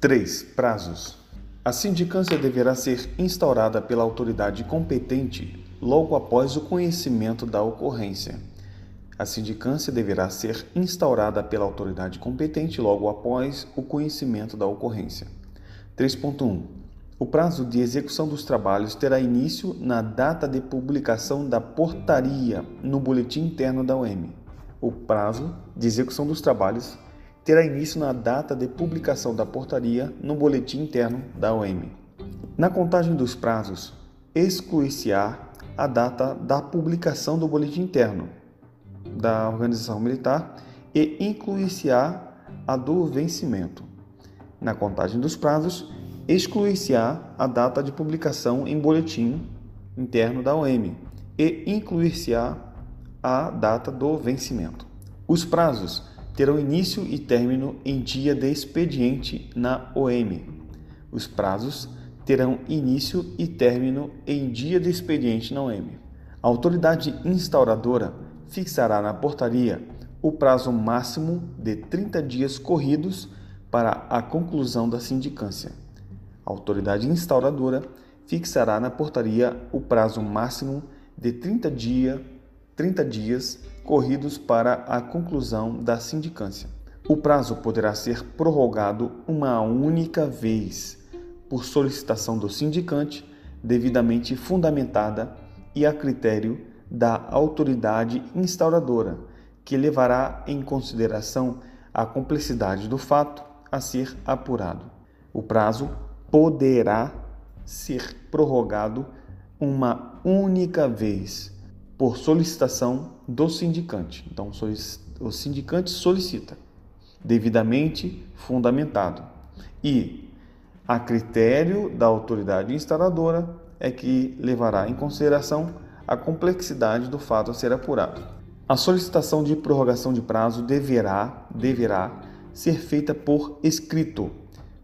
3. Prazos. A sindicância deverá ser instaurada pela autoridade competente logo após o conhecimento da ocorrência. A sindicância deverá ser instaurada pela autoridade competente logo após o conhecimento da ocorrência. 3.1. O prazo de execução dos trabalhos terá início na data de publicação da portaria no boletim interno da UEM. O prazo de execução dos trabalhos terá início na data de publicação da portaria no boletim interno da OM. Na contagem dos prazos, excluir-se-á a data da publicação do boletim interno da organização militar e incluir-se-á a do vencimento. Na contagem dos prazos, excluir-se-á a data de publicação em boletim interno da OM e incluir-se-á a data do vencimento. Os prazos terão início e término em dia de expediente na OM. Os prazos terão início e término em dia de expediente na OM. A autoridade instauradora fixará na portaria o prazo máximo de 30 dias corridos para a conclusão da sindicância. A autoridade instauradora fixará na portaria o prazo máximo de 30, dia, 30 dias corridos para a conclusão da sindicância. O prazo poderá ser prorrogado uma única vez, por solicitação do sindicante, devidamente fundamentada e a critério da autoridade instauradora, que levará em consideração a complexidade do fato a ser apurado. O prazo poderá ser prorrogado uma única vez por solicitação do sindicante. Então, o sindicante solicita, devidamente fundamentado. E, a critério da autoridade instaladora, é que levará em consideração a complexidade do fato a ser apurado. A solicitação de prorrogação de prazo deverá, deverá ser feita por escrito,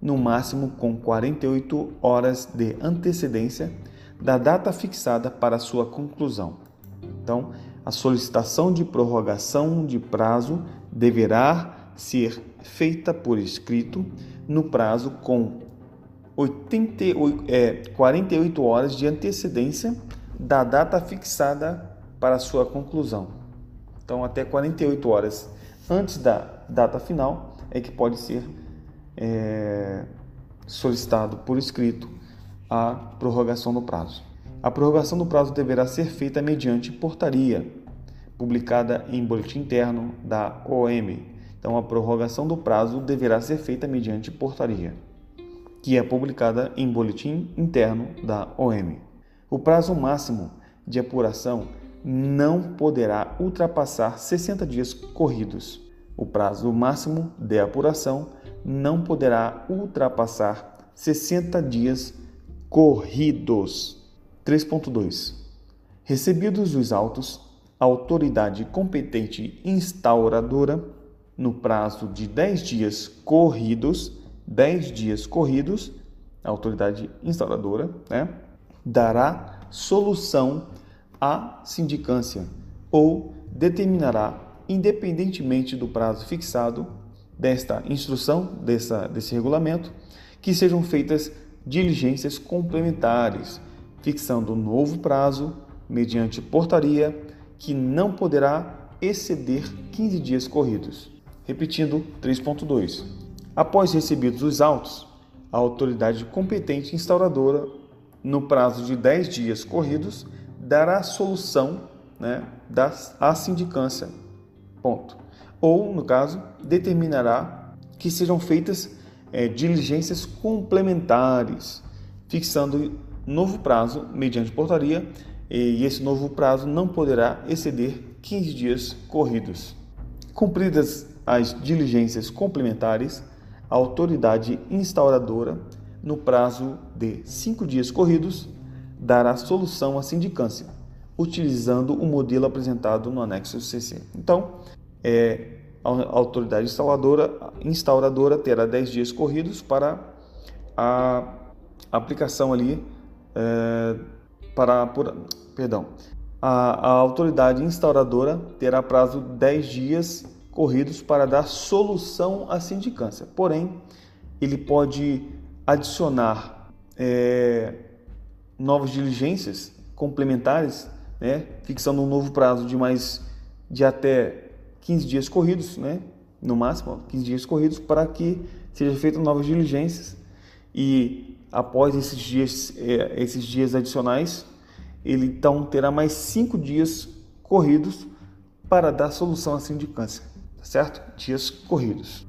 no máximo com 48 horas de antecedência da data fixada para sua conclusão. Então, a solicitação de prorrogação de prazo deverá ser feita por escrito no prazo com 88, é, 48 horas de antecedência da data fixada para sua conclusão. Então, até 48 horas antes da data final é que pode ser é, solicitado por escrito a prorrogação do prazo. A prorrogação do prazo deverá ser feita mediante portaria, publicada em boletim interno da OM. Então, a prorrogação do prazo deverá ser feita mediante portaria, que é publicada em boletim interno da OM. O prazo máximo de apuração não poderá ultrapassar 60 dias corridos. O prazo máximo de apuração não poderá ultrapassar 60 dias corridos. 3.2 Recebidos os autos, a autoridade competente instauradora, no prazo de 10 dias corridos, 10 dias corridos, a autoridade instauradora, né, dará solução à sindicância ou determinará, independentemente do prazo fixado desta instrução, dessa, desse regulamento, que sejam feitas diligências complementares fixando novo prazo mediante portaria que não poderá exceder 15 dias corridos. Repetindo 3.2. Após recebidos os autos, a autoridade competente instauradora, no prazo de 10 dias corridos, dará solução né, da, à sindicância. Ponto. Ou, no caso, determinará que sejam feitas é, diligências complementares, fixando novo prazo mediante portaria e esse novo prazo não poderá exceder 15 dias corridos. Cumpridas as diligências complementares, a autoridade instauradora, no prazo de cinco dias corridos, dará solução à sindicância, utilizando o modelo apresentado no anexo CC. Então, é, a autoridade instauradora, instauradora terá 10 dias corridos para a aplicação ali é, para por, perdão, a, a autoridade instauradora terá prazo 10 dias corridos para dar solução à sindicância. Porém, ele pode adicionar é, novas diligências complementares, né, fixando um novo prazo de mais de até 15 dias corridos, né, no máximo 15 dias corridos, para que sejam feitas novas diligências e após esses dias, é, esses dias adicionais, ele então terá mais cinco dias corridos para dar solução à sindicância, tá certo? Dias corridos.